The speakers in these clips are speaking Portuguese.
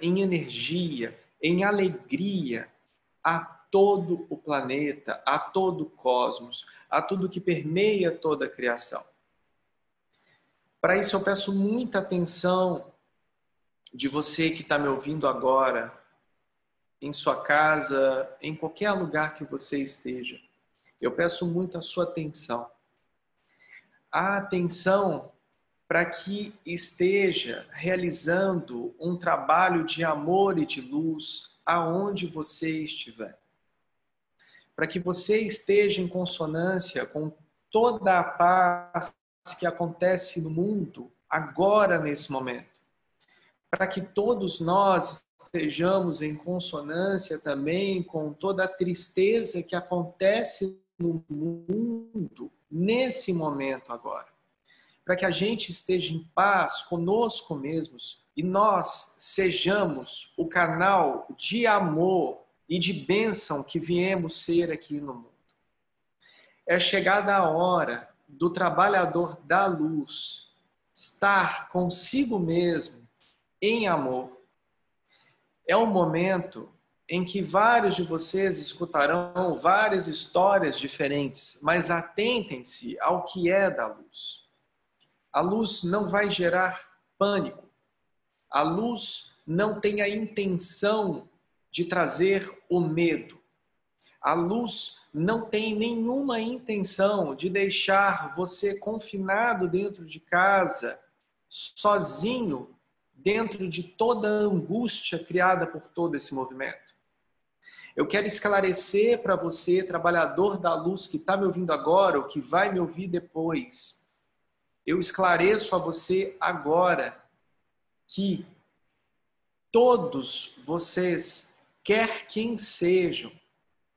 em energia, em alegria a todo o planeta, a todo o cosmos, a tudo que permeia toda a criação. Para isso, eu peço muita atenção de você que está me ouvindo agora, em sua casa, em qualquer lugar que você esteja. Eu peço muito a sua atenção. A atenção para que esteja realizando um trabalho de amor e de luz aonde você estiver. Para que você esteja em consonância com toda a paz que acontece no mundo agora nesse momento. Para que todos nós estejamos em consonância também com toda a tristeza que acontece no mundo nesse momento agora para que a gente esteja em paz conosco mesmos e nós sejamos o canal de amor e de bênção que viemos ser aqui no mundo. É chegada a hora do trabalhador da luz estar consigo mesmo em amor. É um momento em que vários de vocês escutarão várias histórias diferentes, mas atentem-se ao que é da luz. A luz não vai gerar pânico. A luz não tem a intenção de trazer o medo. A luz não tem nenhuma intenção de deixar você confinado dentro de casa, sozinho, dentro de toda a angústia criada por todo esse movimento. Eu quero esclarecer para você, trabalhador da luz que está me ouvindo agora ou que vai me ouvir depois, eu esclareço a você agora que todos vocês, quer quem sejam,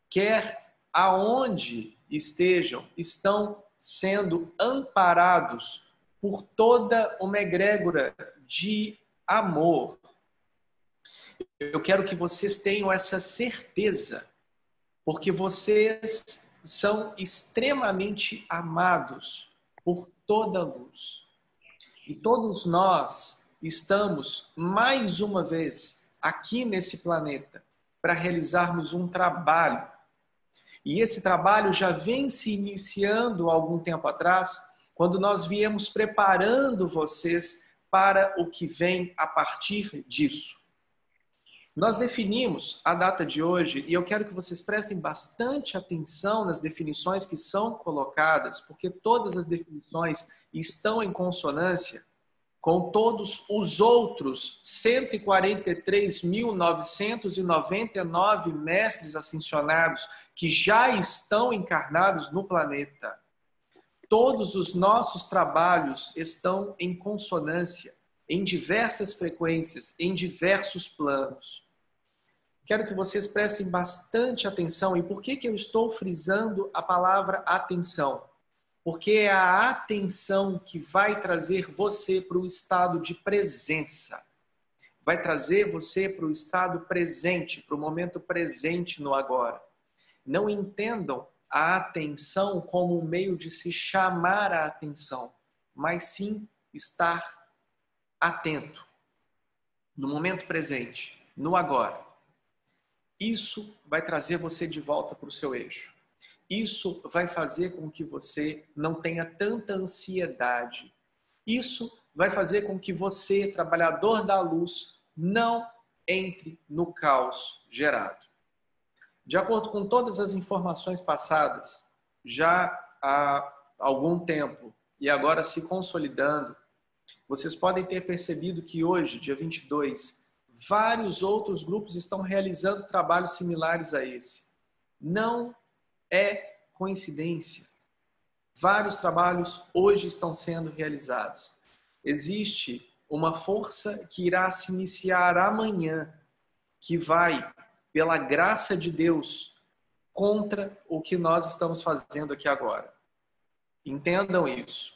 quer aonde estejam, estão sendo amparados por toda uma egrégora de amor. Eu quero que vocês tenham essa certeza, porque vocês são extremamente amados por toda luz. E todos nós estamos, mais uma vez, aqui nesse planeta para realizarmos um trabalho. E esse trabalho já vem se iniciando há algum tempo atrás, quando nós viemos preparando vocês para o que vem a partir disso. Nós definimos a data de hoje e eu quero que vocês prestem bastante atenção nas definições que são colocadas, porque todas as definições estão em consonância com todos os outros 143.999 mestres ascensionados que já estão encarnados no planeta. Todos os nossos trabalhos estão em consonância, em diversas frequências, em diversos planos. Quero que vocês prestem bastante atenção. E por que, que eu estou frisando a palavra atenção? Porque é a atenção que vai trazer você para o estado de presença. Vai trazer você para o estado presente, para o momento presente no agora. Não entendam a atenção como um meio de se chamar a atenção, mas sim estar atento no momento presente, no agora. Isso vai trazer você de volta para o seu eixo. Isso vai fazer com que você não tenha tanta ansiedade. Isso vai fazer com que você, trabalhador da luz, não entre no caos gerado. De acordo com todas as informações passadas, já há algum tempo e agora se consolidando, vocês podem ter percebido que hoje, dia 22, vários outros grupos estão realizando trabalhos similares a esse. Não é coincidência. Vários trabalhos hoje estão sendo realizados. Existe uma força que irá se iniciar amanhã, que vai, pela graça de Deus, contra o que nós estamos fazendo aqui agora. Entendam isso.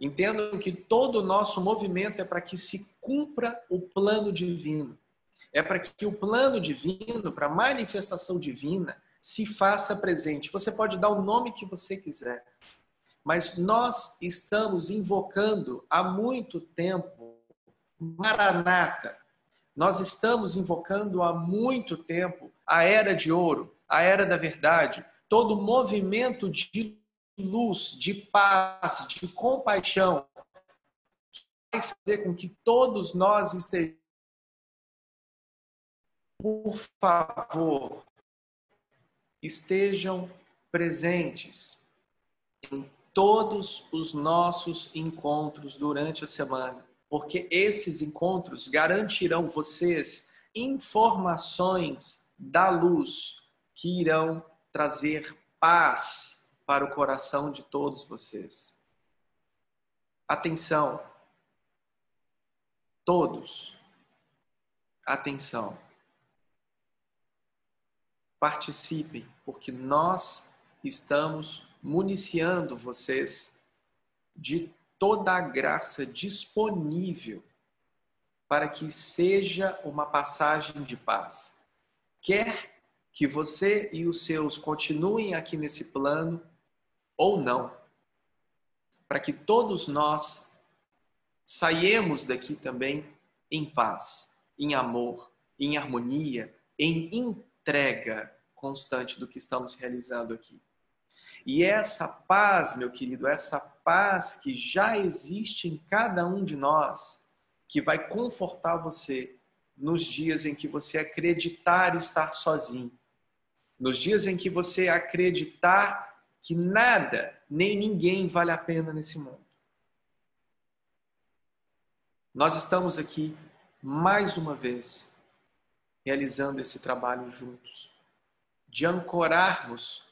Entendam que todo o nosso movimento é para que se cumpra o plano divino. É para que o plano divino, para a manifestação divina, se faça presente. Você pode dar o nome que você quiser, mas nós estamos invocando há muito tempo Maranata. Nós estamos invocando há muito tempo a era de ouro, a era da verdade, todo movimento de luz, de paz, de compaixão, que vai fazer com que todos nós estejamos. Por favor, estejam presentes em todos os nossos encontros durante a semana, porque esses encontros garantirão vocês informações da luz que irão trazer paz para o coração de todos vocês. Atenção, todos, atenção. Participem, porque nós estamos municiando vocês de toda a graça disponível para que seja uma passagem de paz. Quer que você e os seus continuem aqui nesse plano ou não, para que todos nós saiemos daqui também em paz, em amor, em harmonia, em entrega constante do que estamos realizando aqui. E essa paz, meu querido, essa paz que já existe em cada um de nós, que vai confortar você nos dias em que você acreditar estar sozinho, nos dias em que você acreditar que nada nem ninguém vale a pena nesse mundo. Nós estamos aqui mais uma vez realizando esse trabalho juntos, de ancorarmos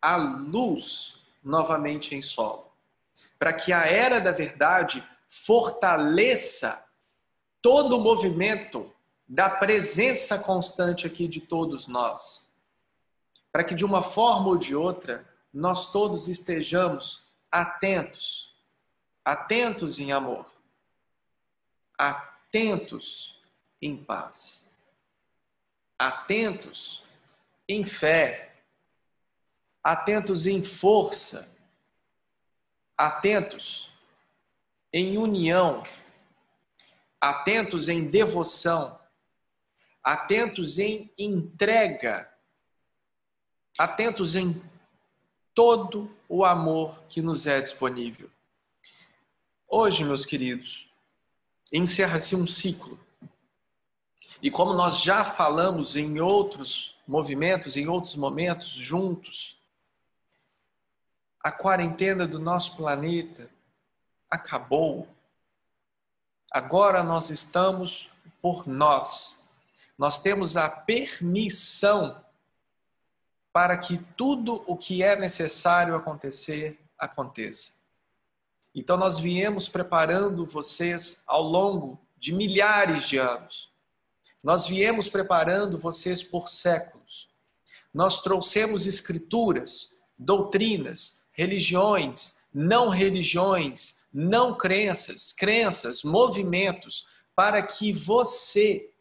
a luz novamente em solo, para que a era da verdade fortaleça todo o movimento da presença constante aqui de todos nós, para que de uma forma ou de outra nós todos estejamos atentos, atentos em amor, atentos em paz, atentos em fé, atentos em força, atentos em união, atentos em devoção, atentos em entrega, atentos em todo o amor que nos é disponível. Hoje, meus queridos, encerra-se um ciclo. E como nós já falamos em outros movimentos, em outros momentos juntos, a quarentena do nosso planeta acabou. Agora nós estamos por nós. Nós temos a permissão para que tudo o que é necessário acontecer, aconteça. Então nós viemos preparando vocês ao longo de milhares de anos. Nós viemos preparando vocês por séculos. Nós trouxemos escrituras, doutrinas, religiões, não religiões, não crenças, crenças, movimentos, para que você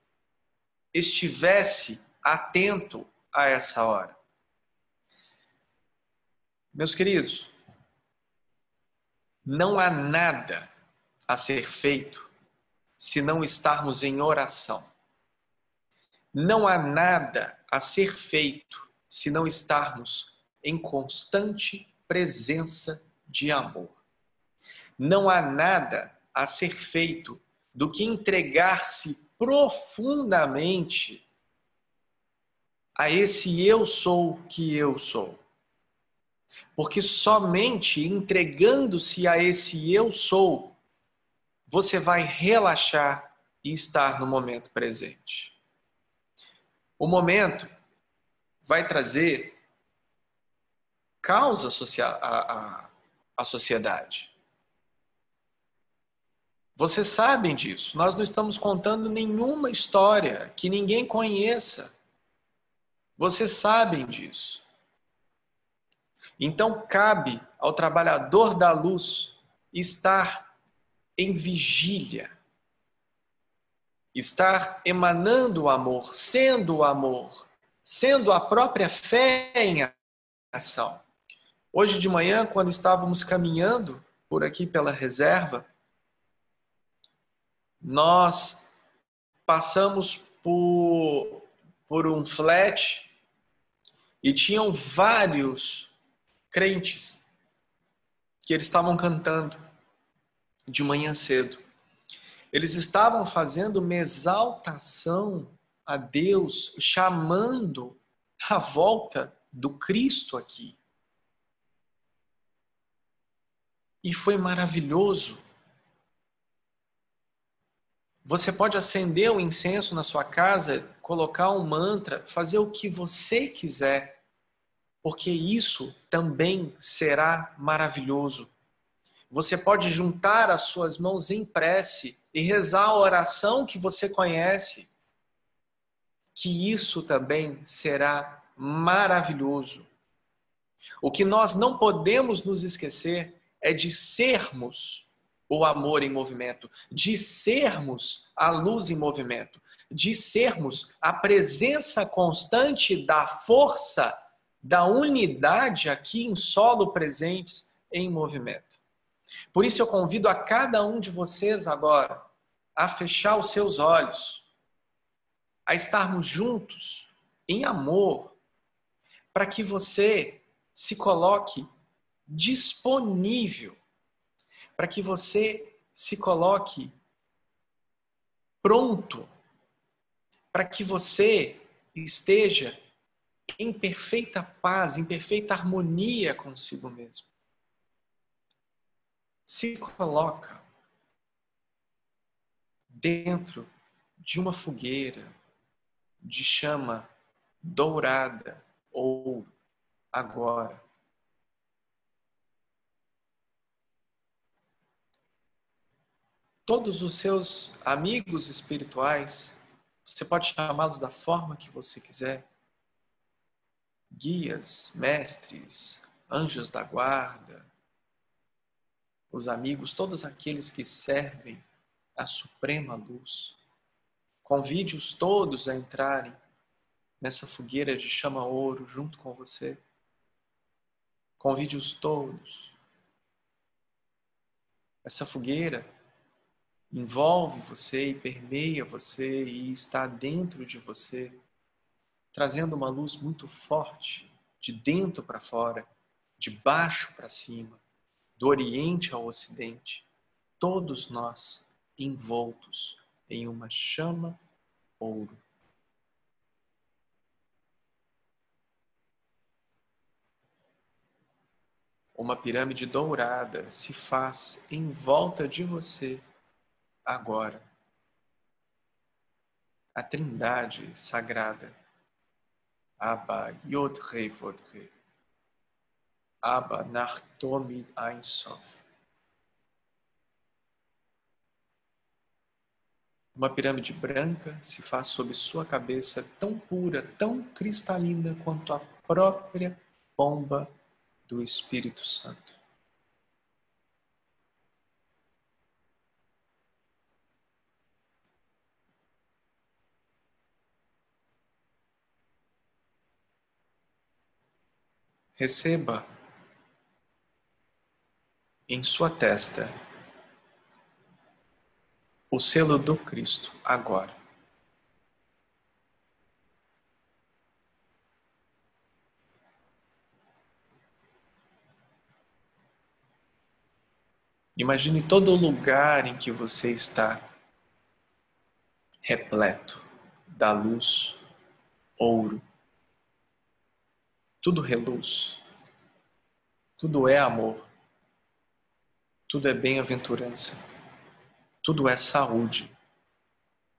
estivesse atento a essa hora. Meus queridos, não há nada a ser feito se não estarmos em oração. Não há nada a ser feito se não estarmos em constante presença de amor. Não há nada a ser feito do que entregar-se profundamente a esse eu sou que eu sou. Porque somente entregando-se a esse eu sou, você vai relaxar e estar no momento presente. O momento vai trazer causa a, a, a sociedade. Vocês sabem disso. Nós não estamos contando nenhuma história que ninguém conheça. Vocês sabem disso. Então, cabe ao trabalhador da luz estar em vigília, estar emanando o amor, sendo o amor, sendo a própria fé em ação. Hoje de manhã, quando estávamos caminhando por aqui pela reserva, nós passamos por, por um flat e tinham vários crentes que eles estavam cantando de manhã cedo. Eles estavam fazendo uma exaltação a Deus, chamando a volta do Cristo aqui. E foi maravilhoso. Você pode acender o um incenso na sua casa, colocar um mantra, fazer o que você quiser, porque isso também será maravilhoso. Você pode juntar as suas mãos em prece e rezar a oração que você conhece, que isso também será maravilhoso. O que nós não podemos nos esquecer é de sermos o amor em movimento, de sermos a luz em movimento, de sermos a presença constante da força, da unidade aqui em solo presentes em movimento. Por isso eu convido a cada um de vocês agora a fechar os seus olhos, a estarmos juntos em amor, para que você se coloque disponível, para que você se coloque pronto, para que você esteja em perfeita paz, em perfeita harmonia consigo mesmo. Se coloca dentro de uma fogueira de chama dourada ou agora. Todos os seus amigos espirituais, você pode chamá-los da forma que você quiser guias, mestres, anjos da guarda, os amigos, todos aqueles que servem a suprema luz. Convide-os todos a entrarem nessa fogueira de chama ouro junto com você. Convide-os todos. Essa fogueira envolve você e permeia você e está dentro de você trazendo uma luz muito forte, de dentro para fora, de baixo para cima, do Oriente ao Ocidente, todos nós envoltos em uma chama ouro. Uma pirâmide dourada se faz em volta de você agora. A Trindade sagrada Abba Yod Re. Abba Nachtomid Ein. Uma pirâmide branca se faz sobre sua cabeça tão pura, tão cristalina quanto a própria bomba do Espírito Santo. Receba em sua testa o selo do Cristo agora. Imagine todo o lugar em que você está repleto da luz, ouro, tudo reluz. Tudo é amor. Tudo é bem-aventurança. Tudo é saúde.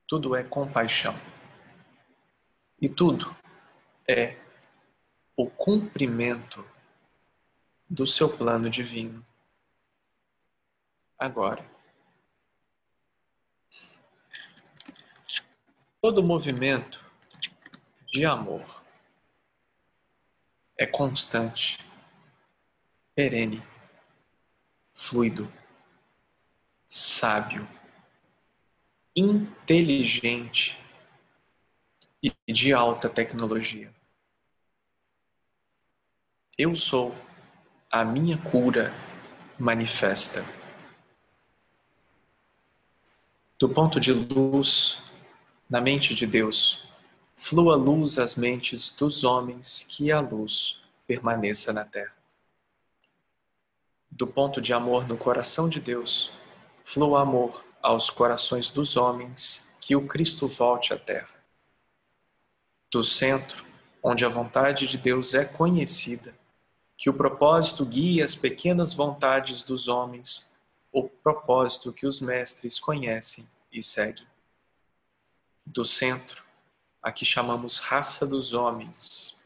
Tudo é compaixão. E tudo é o cumprimento do seu plano divino. Agora. Todo movimento de amor é constante, perene, fluido, sábio, inteligente e de alta tecnologia. Eu sou a minha cura manifesta. Do ponto de luz Na mente de Deus, flua luz às mentes dos homens, que a luz permaneça na terra. Do ponto de amor no coração de Deus, flua amor aos corações dos homens, que o Cristo volte à terra. Do centro, onde a vontade de Deus é conhecida, que o propósito guie as pequenas vontades dos homens, o propósito que os mestres conhecem e seguem. Do centro, a que chamamos raça dos homens,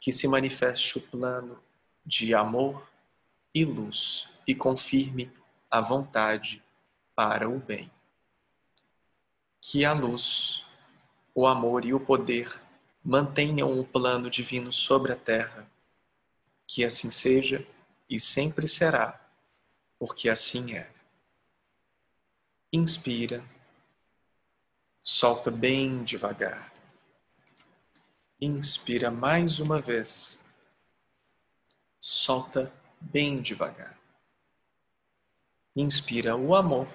que se manifeste o plano de amor e luz e confirme a vontade para o bem. Que a luz, o amor e o poder mantenham o plano divino sobre a terra que assim seja e sempre será, porque assim é. Inspira, solta bem devagar. Inspira mais uma vez, solta bem devagar. Inspira o amor,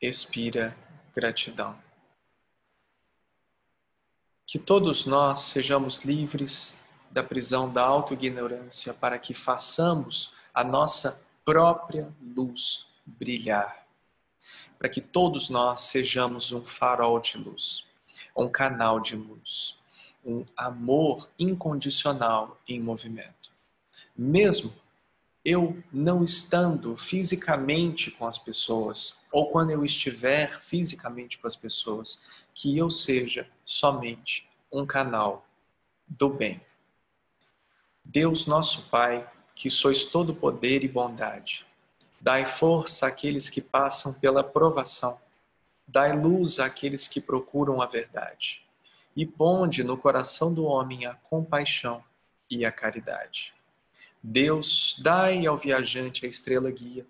expira gratidão. Que todos nós sejamos livres da prisão da autoignorância para que façamos a nossa própria luz brilhar. Para que todos nós sejamos um farol de luz, um canal de luz, um amor incondicional em movimento. Mesmo eu não estando fisicamente com as pessoas, ou quando eu estiver fisicamente com as pessoas, que eu seja somente um canal do bem. Deus nosso Pai, que sois todo poder e bondade, dai força àqueles que passam pela provação, dai luz àqueles que procuram a verdade, e ponde no coração do homem a compaixão e a caridade. Deus, dai ao viajante a estrela guia,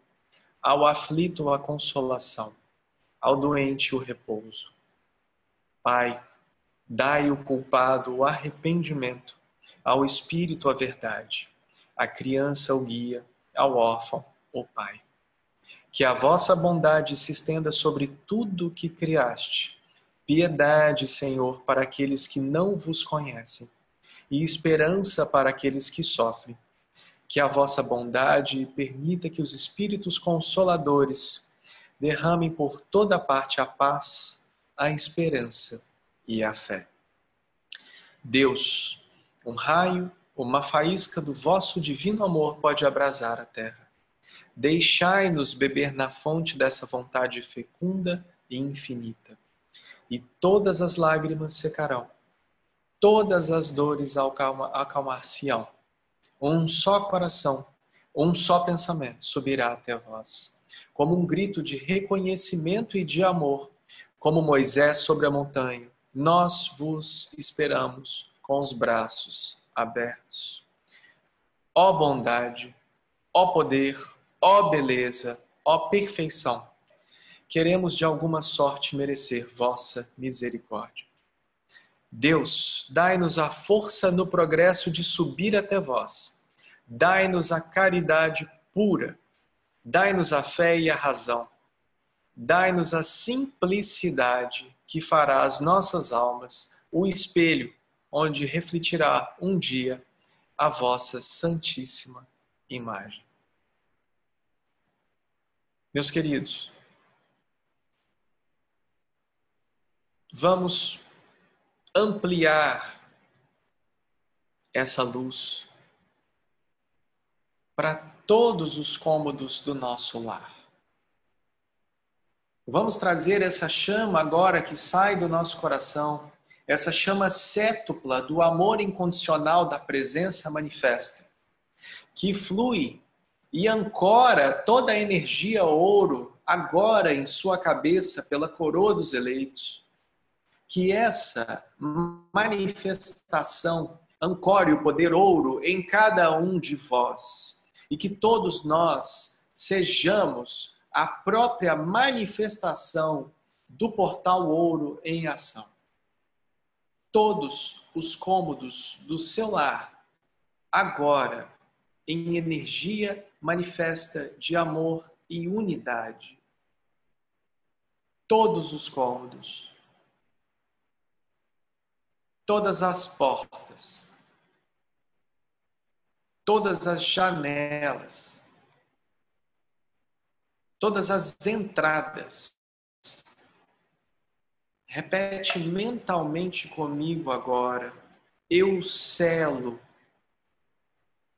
ao aflito a consolação, ao doente o repouso. Pai, dai ao culpado o arrependimento, ao espírito a verdade, à criança o guia, ao órfão o pai. Que a vossa bondade se estenda sobre tudo o que criaste. Piedade, Senhor, para aqueles que não vos conhecem, e esperança para aqueles que sofrem. Que a vossa bondade permita que os espíritos consoladores derramem por toda parte a paz, a esperança e a fé. Deus, um raio, uma faísca do vosso divino amor pode abrasar a terra. Deixai-nos beber na fonte dessa vontade fecunda e infinita. E todas as lágrimas secarão, todas as dores acalmar-se-ão. Um só coração, um só pensamento subirá até vós, como um grito de reconhecimento e de amor, como Moisés sobre a montanha. Nós vos esperamos com os braços abertos. Ó bondade, ó poder, ó beleza, ó perfeição, queremos de alguma sorte merecer vossa misericórdia. Deus, dai-nos a força no progresso de subir até vós. Dai-nos a caridade pura. Dai-nos a fé e a razão. Dai-nos a simplicidade que fará as nossas almas o espelho onde refletirá um dia a vossa santíssima imagem. Meus queridos, vamos ampliar essa luz para todos os cômodos do nosso lar. Vamos trazer essa chama agora que sai do nosso coração essa chama cétupla do amor incondicional da presença manifesta, que flui e ancora toda a energia ouro agora em sua cabeça pela coroa dos eleitos. Que essa manifestação ancore o poder ouro em cada um de vós e que todos nós sejamos a própria manifestação do portal ouro em ação todos os cômodos do seu lar, agora, em energia manifesta de amor e unidade. Todos os cômodos, todas as portas, todas as janelas, todas as entradas. Repete mentalmente comigo agora. Eu selo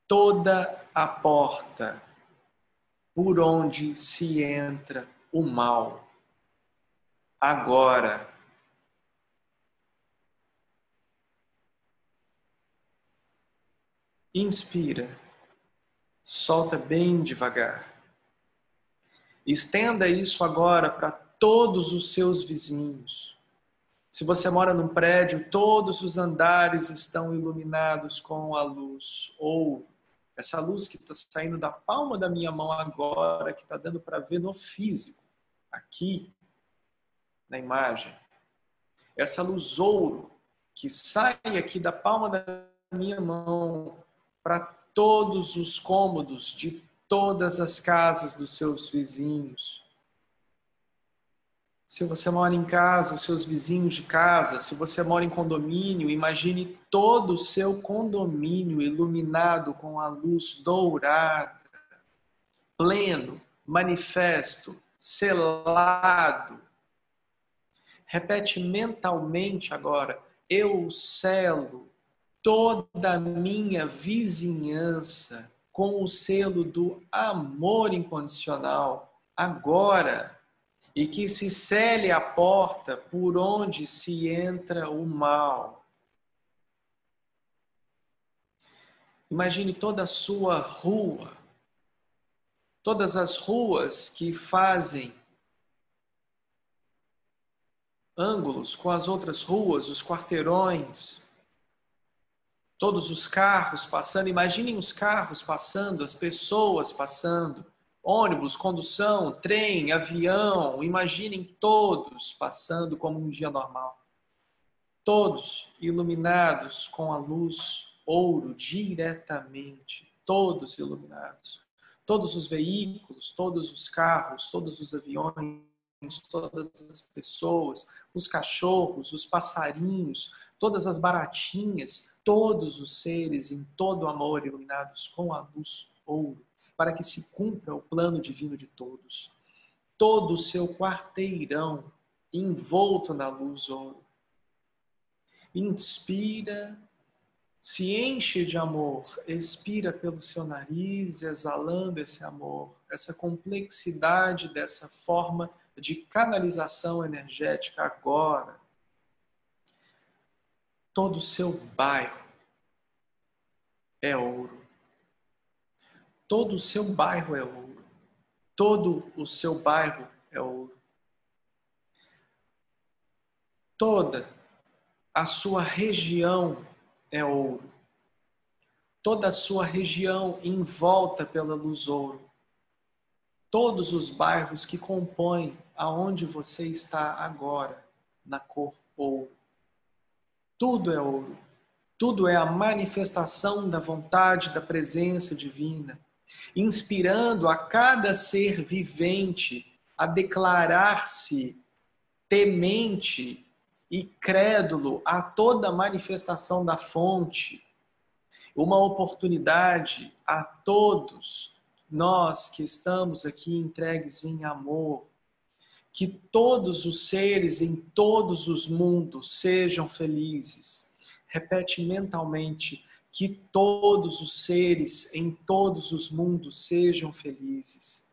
toda a porta por onde se entra o mal. Agora. Inspira, solta bem devagar. Estenda isso agora para todos os seus vizinhos. Se você mora num prédio, todos os andares estão iluminados com a luz ou essa luz que está saindo da palma da minha mão agora, que está dando para ver no físico, aqui na imagem. Essa luz ouro que sai aqui da palma da minha mão para todos os cômodos de todas as casas dos seus vizinhos. Se você mora em casa, os seus vizinhos de casa, se você mora em condomínio, imagine todo o seu condomínio iluminado com a luz dourada, pleno, manifesto, selado. Repete mentalmente agora: eu selo toda a minha vizinhança com o selo do amor incondicional agora e que se cele a porta por onde se entra o mal. Imagine toda a sua rua, todas as ruas que fazem ângulos com as outras ruas, os quarteirões, todos os carros passando. Imaginem os carros passando, as pessoas passando ônibus, condução, trem, avião, imaginem todos passando como um dia normal. Todos iluminados com a luz ouro diretamente, todos iluminados. Todos os veículos, todos os carros, todos os aviões, todas as pessoas, os cachorros, os passarinhos, todas as baratinhas, todos os seres em todo amor iluminados com a luz ouro para que se cumpra o plano divino de todos. Todo o seu quarteirão envolto na luz ouro. Inspira, se enche de amor, expira pelo seu nariz, exalando esse amor, essa complexidade dessa forma de canalização energética agora. Todo o seu bairro é ouro. Todo o seu bairro é ouro. Todo o seu bairro é ouro. Toda a sua região é ouro. Toda a sua região envolta pela luz ouro. Todos os bairros que compõem aonde você está agora, na cor ouro. Tudo é ouro. Tudo é a manifestação da vontade, da presença divina inspirando a cada ser vivente a declarar-se temente e crédulo a toda manifestação da fonte, uma oportunidade a todos nós que estamos aqui entregues em amor, que todos os seres em todos os mundos sejam felizes. Repete mentalmente: que todos os seres em todos os mundos sejam felizes.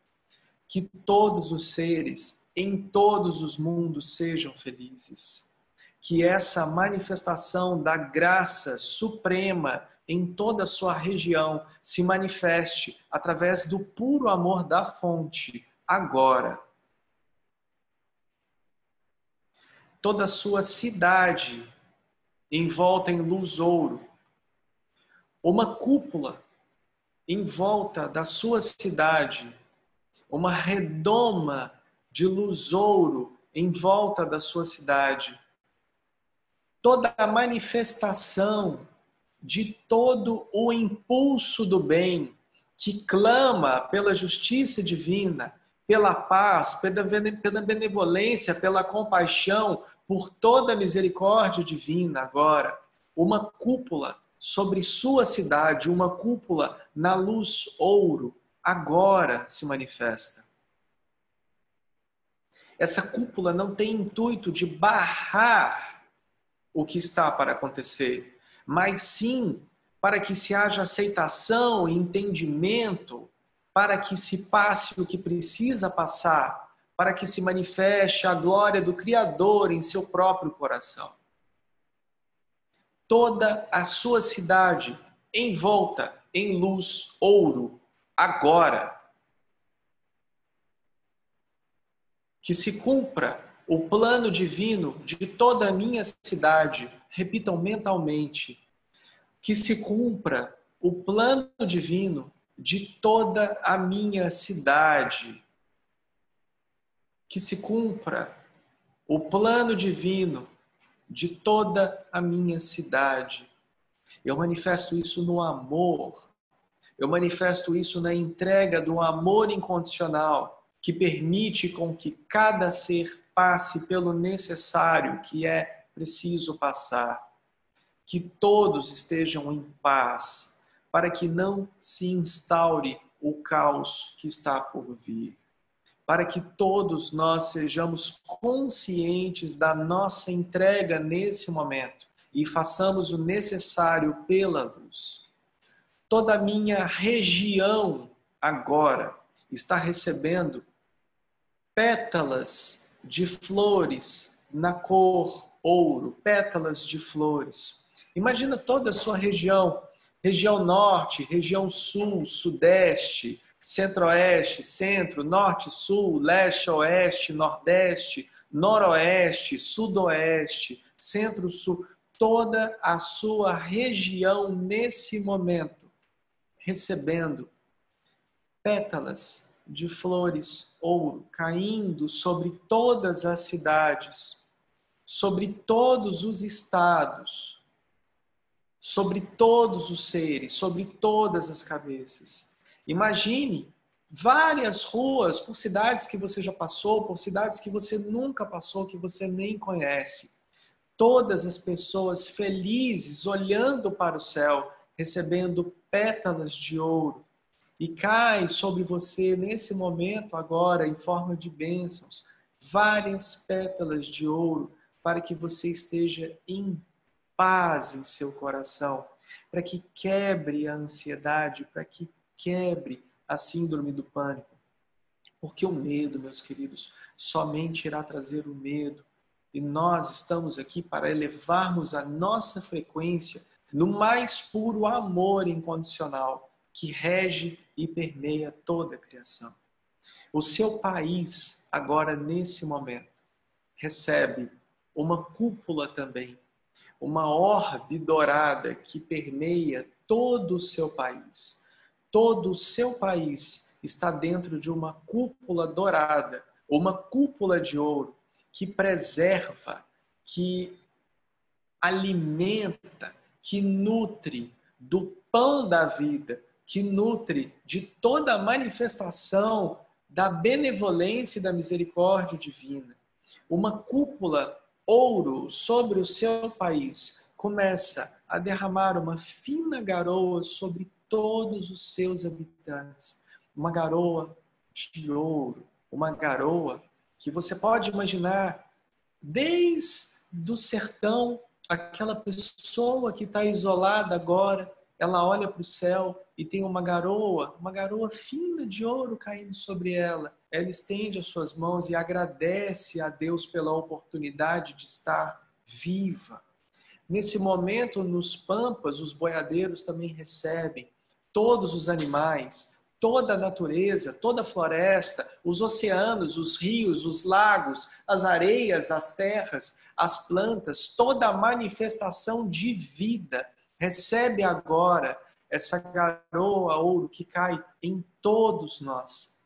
Que todos os seres em todos os mundos sejam felizes. Que essa manifestação da graça suprema em toda a sua região se manifeste através do puro amor da fonte, agora. Toda a sua cidade envolta em luz ouro uma cúpula em volta da sua cidade, uma redoma de luz ouro em volta da sua cidade. Toda a manifestação de todo o impulso do bem que clama pela justiça divina, pela paz, pela benevolência, pela compaixão, por toda a misericórdia divina agora uma cúpula sobre sua cidade, uma cúpula na luz ouro, agora se manifesta. Essa cúpula não tem intuito de barrar o que está para acontecer, mas sim para que se haja aceitação e entendimento, para que se passe o que precisa passar, para que se manifeste a glória do Criador em seu próprio coração. Toda a sua cidade envolta em luz ouro, agora. Que se cumpra o plano divino de toda a minha cidade, repitam mentalmente, que se cumpra o plano divino de toda a minha cidade, que se cumpra o plano divino de toda a minha cidade. Eu manifesto isso no amor, eu manifesto isso na entrega do amor incondicional que permite com que cada ser passe pelo necessário que é preciso passar. Que todos estejam em paz, para que não se instaure o caos que está por vir. Para que todos nós sejamos conscientes da nossa entrega nesse momento e façamos o necessário pela luz. Toda a minha região agora está recebendo pétalas de flores na cor ouro, pétalas de flores. Imagina toda a sua região, região norte, região sul, sudeste, centro-oeste, centro, norte, sul, leste, oeste, nordeste, noroeste, sudoeste, centro-sul, toda a sua região nesse momento recebendo pétalas de flores ouro caindo sobre todas as cidades, sobre todos os estados, sobre todos os seres, sobre todas as cabeças. Imagine várias ruas por cidades que você já passou, por cidades que você nunca passou, que você nem conhece. Todas as pessoas felizes olhando para o céu, recebendo pétalas de ouro e cai sobre você nesse momento agora em forma de bênçãos várias pétalas de ouro para que você esteja em paz em seu coração, para que quebre a ansiedade, para que quebre a síndrome do pânico. Porque o medo, meus queridos, somente irá trazer o medo. E nós estamos aqui para elevarmos a nossa frequência no mais puro amor incondicional que rege e permeia toda a criação. O seu país, agora nesse momento, recebe uma cúpula também, uma orbe dourada que permeia todo o seu país. Todo o seu país está dentro de uma cúpula dourada, uma cúpula de ouro que preserva, que alimenta, que nutre do pão da vida, que nutre de toda a manifestação da benevolência e da misericórdia divina. Uma cúpula ouro sobre o seu país começa a derramar uma fina garoa sobre todos os seus habitantes. Uma garoa de ouro, uma garoa que você pode imaginar desde o sertão, aquela pessoa que está isolada agora, ela olha para o céu e tem uma garoa, uma garoa fina de ouro caindo sobre ela. Ela estende as suas mãos e agradece a Deus pela oportunidade de estar viva. Nesse momento, nos pampas, os boiadeiros também recebem todos os animais, toda a natureza, toda a floresta, os oceanos, os rios, os lagos, as areias, as terras, as plantas, toda a manifestação de vida recebe agora essa garoa ouro que cai em todos nós.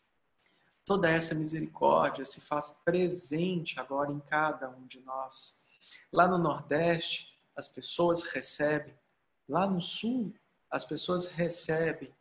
Toda essa misericórdia se faz presente agora em cada um de nós. Lá no Nordeste, as pessoas recebem. Lá no Sul, as pessoas recebem.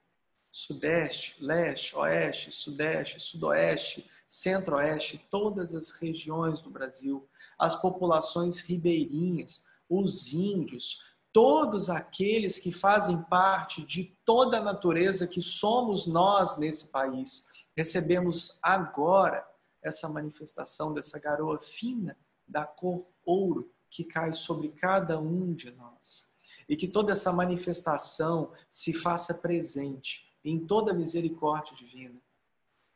Sudeste, Leste, Oeste, Sudeste, Sudoeste, Centro-Oeste, todas as regiões do Brasil, as populações ribeirinhas, os índios, todos aqueles que fazem parte de toda a natureza que somos nós nesse país. Recebemos agora essa manifestação dessa garoa fina da cor ouro que cai sobre cada um de nós. E que toda essa manifestação se faça presente em toda a misericórdia divina.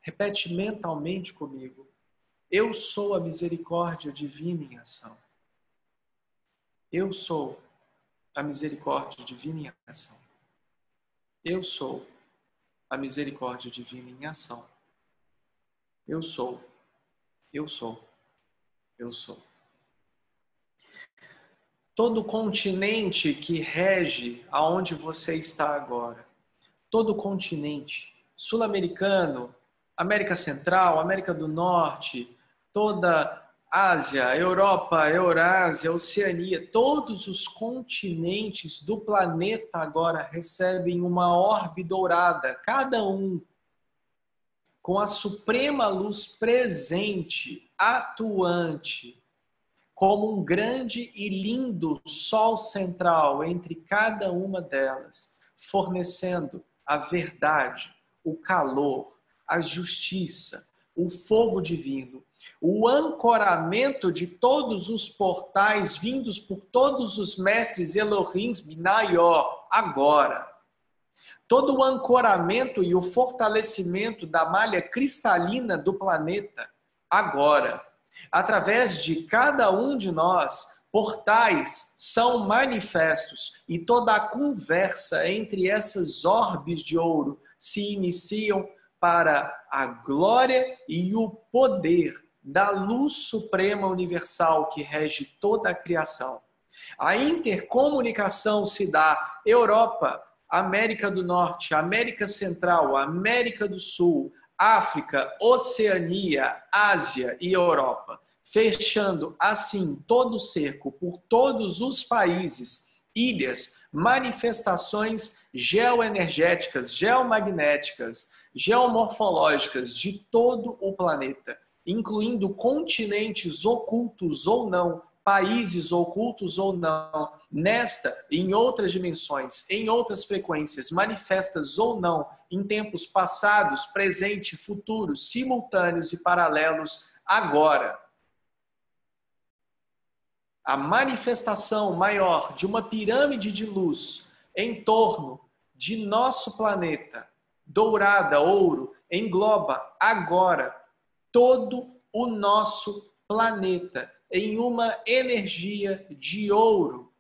Repete mentalmente comigo. Eu sou a misericórdia divina em ação. Eu sou a misericórdia divina em ação. Eu sou a misericórdia divina em ação. Eu sou, eu sou, eu sou. Todo continente que rege aonde você está agora, todo continente, sul-americano, América Central, América do Norte, toda Ásia, Europa, Eurásia, Oceania, todos os continentes do planeta agora recebem uma orbe dourada, cada um com a suprema luz presente, atuante, como um grande e lindo sol central entre cada uma delas, fornecendo a verdade, o calor, a justiça, o fogo divino, o ancoramento de todos os portais vindos por todos os mestres Elohims Binayó, agora. Todo o ancoramento e o fortalecimento da malha cristalina do planeta, agora. Através de cada um de nós, portais são manifestos e toda a conversa entre essas orbes de ouro se iniciam para a glória e o poder da luz suprema universal que rege toda a criação. A intercomunicação se dá Europa, América do Norte, América Central, América do Sul, África, Oceania, Ásia e Europa, fechando assim todo o cerco por todos os países, ilhas, manifestações geoenergéticas, geomagnéticas, geomorfológicas de todo o planeta incluindo continentes ocultos ou não, países ocultos ou não, nesta e em outras dimensões, em outras frequências, manifestas ou não, em tempos passados, presente, futuros, simultâneos e paralelos, agora. A manifestação maior de uma pirâmide de luz em torno de nosso planeta, dourada, ouro, engloba agora todo o nosso planeta em uma energia de ouro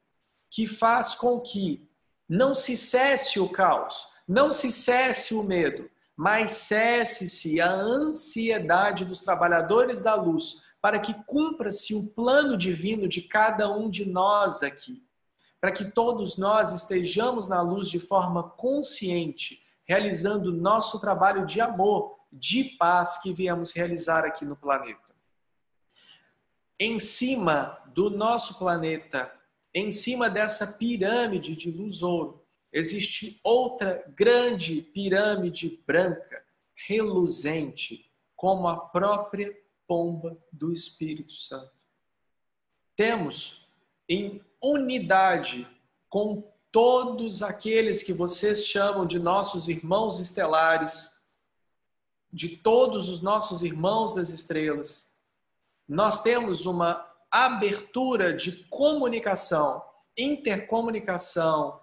que faz com que não se cesse o caos, não se cesse o medo, mas cesse-se a ansiedade dos trabalhadores da luz para que cumpra-se o plano divino de cada um de nós aqui, para que todos nós estejamos na luz de forma consciente, realizando nosso trabalho de amor de paz que viemos realizar aqui no planeta. Em cima do nosso planeta, em cima dessa pirâmide de luz ouro, existe outra grande pirâmide branca, reluzente, como a própria pomba do Espírito Santo. Temos em unidade com todos aqueles que vocês chamam de nossos irmãos estelares, de todos os nossos irmãos das estrelas, nós temos uma abertura de comunicação, intercomunicação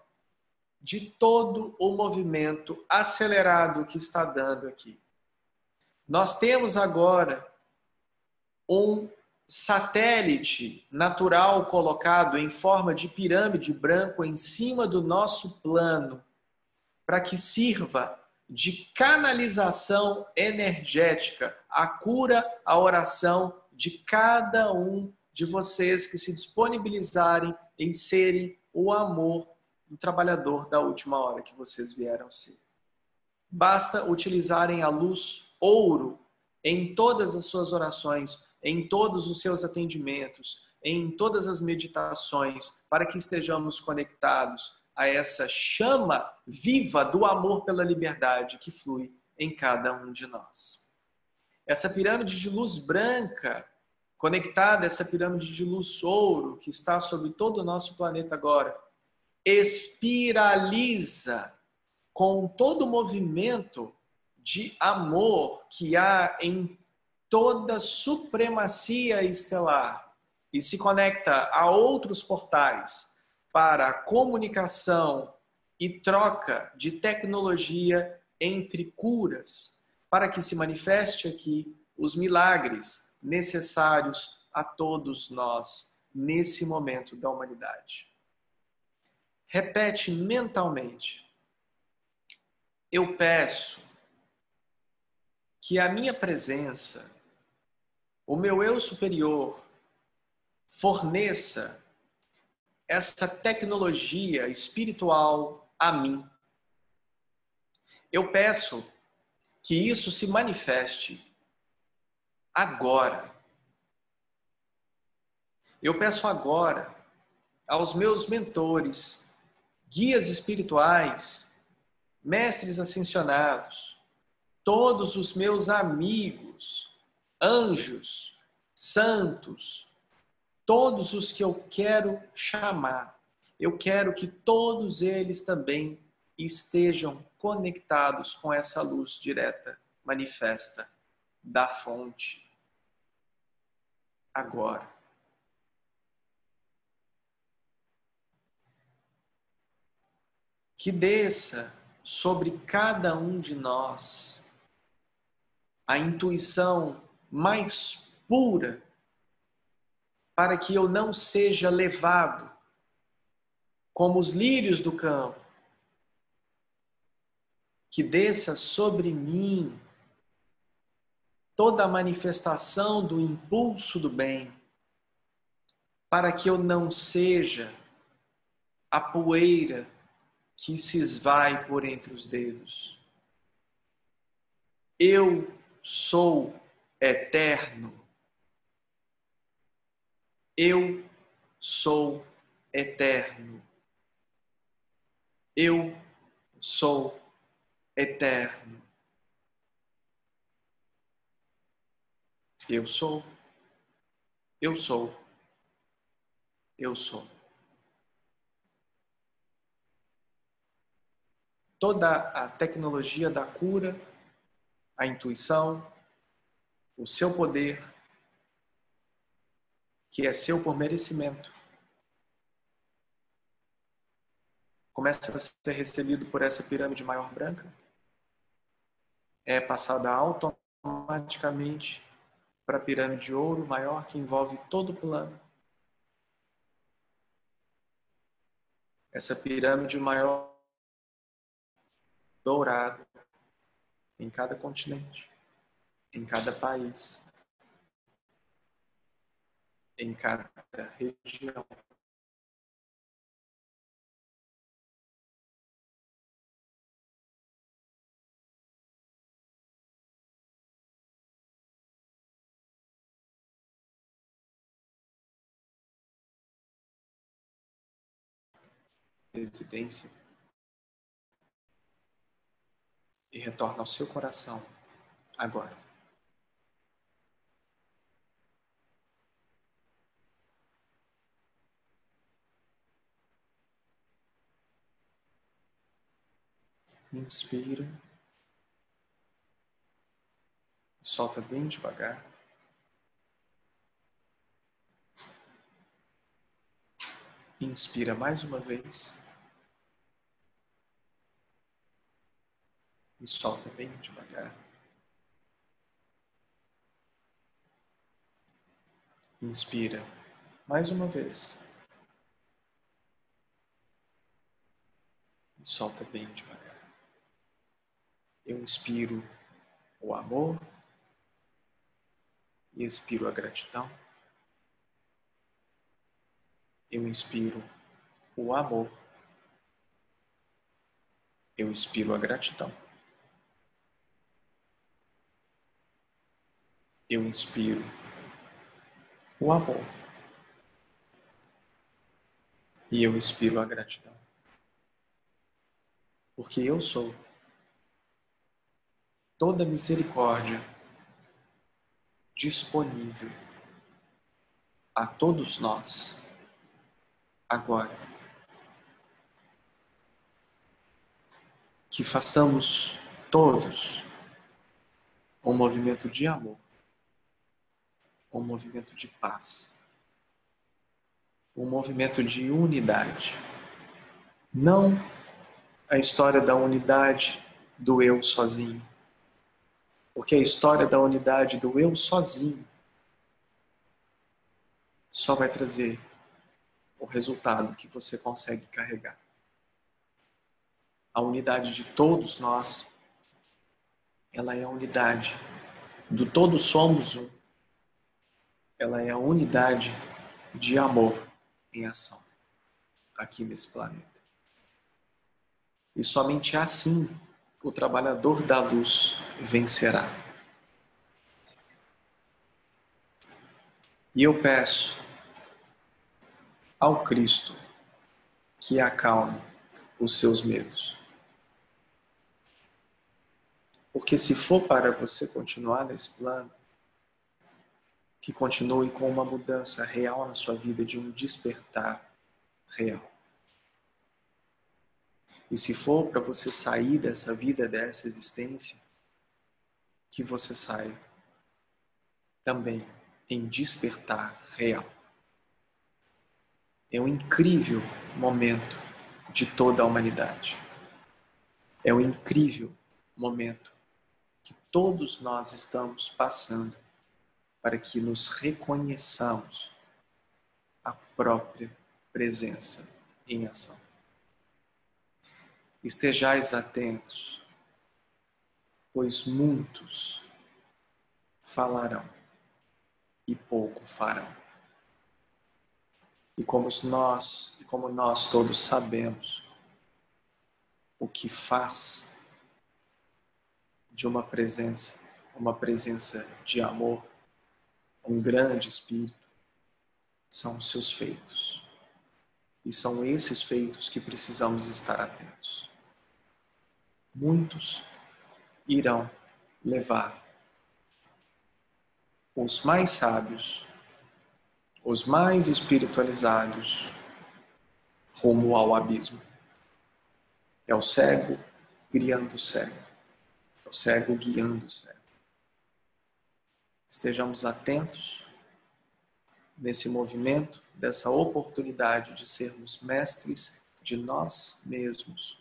de todo o movimento acelerado que está dando aqui. Nós temos agora um satélite natural colocado em forma de pirâmide branco em cima do nosso plano, para que sirva de canalização energética, a cura, a oração de cada um de vocês que se disponibilizarem em serem o amor do trabalhador da última hora que vocês vieram ser. Basta utilizarem a luz ouro em todas as suas orações, em todos os seus atendimentos, em todas as meditações, para que estejamos conectados a essa chama viva do amor pela liberdade que flui em cada um de nós. Essa pirâmide de luz branca, conectada a essa pirâmide de luz ouro que está sobre todo o nosso planeta agora, espiraliza com todo o movimento de amor que há em toda supremacia estelar e se conecta a outros portais para comunicação e troca de tecnologia entre curas, para que se manifeste aqui os milagres necessários a todos nós nesse momento da humanidade. Repete mentalmente. Eu peço que a minha presença, o meu eu superior, forneça essa tecnologia espiritual a mim. Eu peço que isso se manifeste agora. Eu peço agora aos meus mentores, guias espirituais, mestres ascensionados, todos os meus amigos, anjos, santos, todos os que eu quero chamar, eu quero que todos eles também estejam conectados com essa luz direta, manifesta da fonte. Agora. Que desça sobre cada um de nós a intuição mais pura para que eu não seja levado como os lírios do campo, que desça sobre mim toda a manifestação do impulso do bem, para que eu não seja a poeira que se esvai por entre os dedos. Eu sou eterno. Eu sou eterno. Eu sou eterno. Eu sou. Eu sou. Eu sou. Toda a tecnologia da cura, a intuição, o seu poder, que é seu por merecimento, começa a ser recebido por essa pirâmide maior branca, é passada automaticamente para a pirâmide de ouro maior que envolve todo o plano. Essa pirâmide maior dourada em cada continente, em cada país, em cada região. residência e retorna ao seu coração agora. Inspira. Solta bem devagar. Inspira mais uma vez. E solta bem devagar. Inspira mais uma vez. E solta bem devagar. Eu inspiro o amor e expiro a gratidão. Eu inspiro o amor. Eu inspiro a gratidão. Eu inspiro o amor. E eu inspiro a gratidão. Porque eu sou toda misericórdia disponível a todos nós agora. que façamos todos um movimento de amor, um movimento de paz, um movimento de unidade. Não a história da unidade do eu sozinho, porque a história da unidade do eu sozinho só vai trazer o resultado que você consegue carregar. A unidade de todos nós, ela é a unidade do todos somos um. Ela é a unidade de amor em ação aqui nesse planeta. E somente assim o trabalhador da luz vencerá. E eu peço ao Cristo que acalme os seus medos. Porque se for para você continuar nesse plano, que continue com uma mudança real na sua vida, de um despertar real. E se for para você sair dessa vida, dessa existência, que você saia também em despertar real. É um incrível momento de toda a humanidade. É um incrível momento que todos nós estamos passando para que nos reconheçamos a própria presença em ação. Estejais atentos, pois muitos falarão e pouco farão. E como nós, e como nós todos sabemos, o que faz de uma presença, uma presença de amor, um grande espírito, são os seus feitos. E são esses feitos que precisamos estar atentos. Muitos irão levar os mais sábios, os mais espiritualizados, rumo ao abismo. É o cego criando o cego, é o cego guiando o cego. Estejamos atentos nesse movimento, dessa oportunidade de sermos mestres de nós mesmos,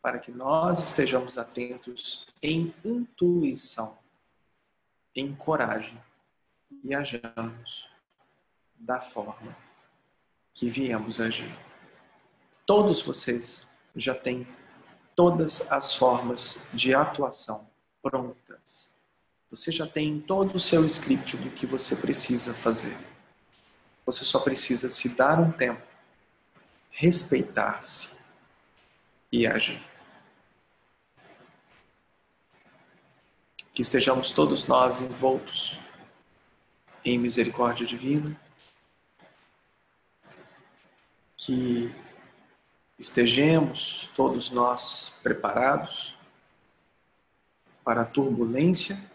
para que nós estejamos atentos em intuição, em coragem e ajamos da forma que viemos agir. Todos vocês já têm todas as formas de atuação prontas. Você já tem todo o seu script do que você precisa fazer. Você só precisa se dar um tempo, respeitar-se e agir. Que estejamos todos nós envoltos em misericórdia divina, que estejamos todos nós preparados para a turbulência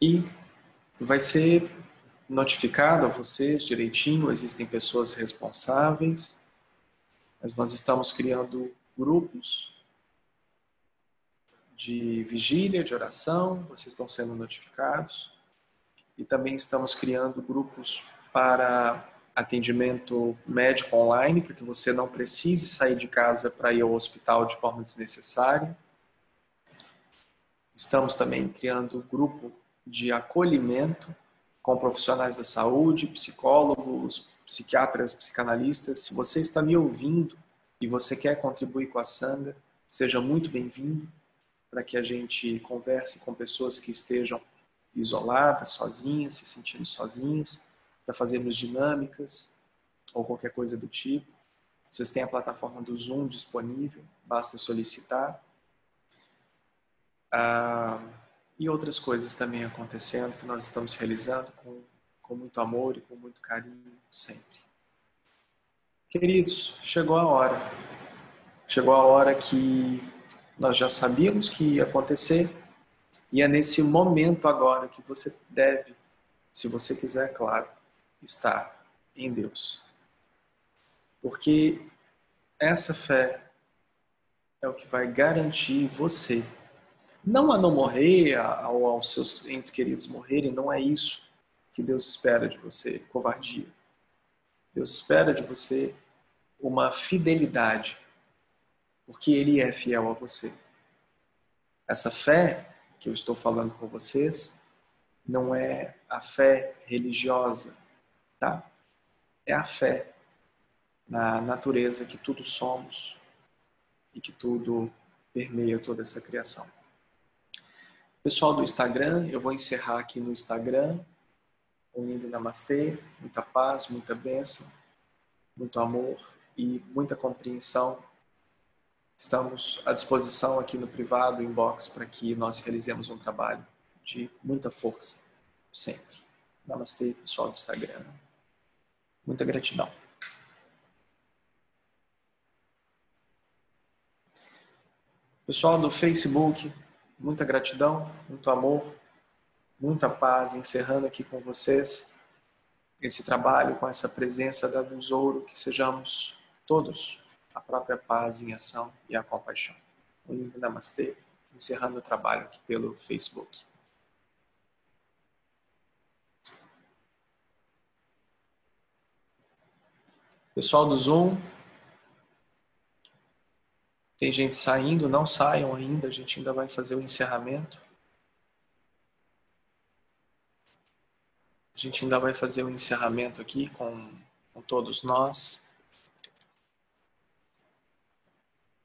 e vai ser notificado a vocês direitinho, existem pessoas responsáveis, mas nós estamos criando grupos de vigília, de oração, vocês estão sendo notificados. E também estamos criando grupos para atendimento médico online, para que você não precise sair de casa para ir ao hospital de forma desnecessária. Estamos também criando grupo de acolhimento com profissionais da saúde, psicólogos, psiquiatras, psicanalistas. Se você está me ouvindo e você quer contribuir com a Sanga, seja muito bem-vindo para que a gente converse com pessoas que estejam isoladas, sozinhas, se sentindo sozinhas, para fazermos dinâmicas ou qualquer coisa do tipo. Vocês têm a plataforma do Zoom disponível, basta solicitar. Ah, e outras coisas também acontecendo que nós estamos realizando com, com muito amor e com muito carinho sempre. Queridos, chegou a hora. Chegou a hora que nós já sabíamos que ia acontecer e é nesse momento agora que você deve, se você quiser, claro, estar em Deus. Porque essa fé é o que vai garantir você. Não a não morrer, ou aos seus entes queridos morrerem, não é isso que Deus espera de você, covardia. Deus espera de você uma fidelidade, porque Ele é fiel a você. Essa fé que eu estou falando com vocês não é a fé religiosa, tá? É a fé na natureza que tudo somos e que tudo permeia toda essa criação. Pessoal do Instagram, eu vou encerrar aqui no Instagram. Um lindo namastê, muita paz, muita bênção, muito amor e muita compreensão. Estamos à disposição aqui no privado, inbox, para que nós realizemos um trabalho de muita força, sempre. Namastê, pessoal do Instagram. Muita gratidão. Pessoal do Facebook, muita gratidão, muito amor, muita paz. Encerrando aqui com vocês esse trabalho, com essa presença da Luz Ouro, que sejamos todos a própria paz em ação e a compaixão. Um lindo namastê, encerrando o trabalho aqui pelo Facebook. Pessoal do Zoom, tem gente saindo, não saiam ainda, a gente ainda vai fazer o encerramento. A gente ainda vai fazer o encerramento aqui com, com todos nós.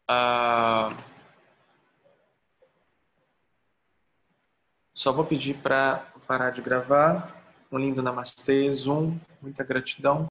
Ah, só vou pedir para parar de gravar. Um lindo namastê, Zoom, muita gratidão.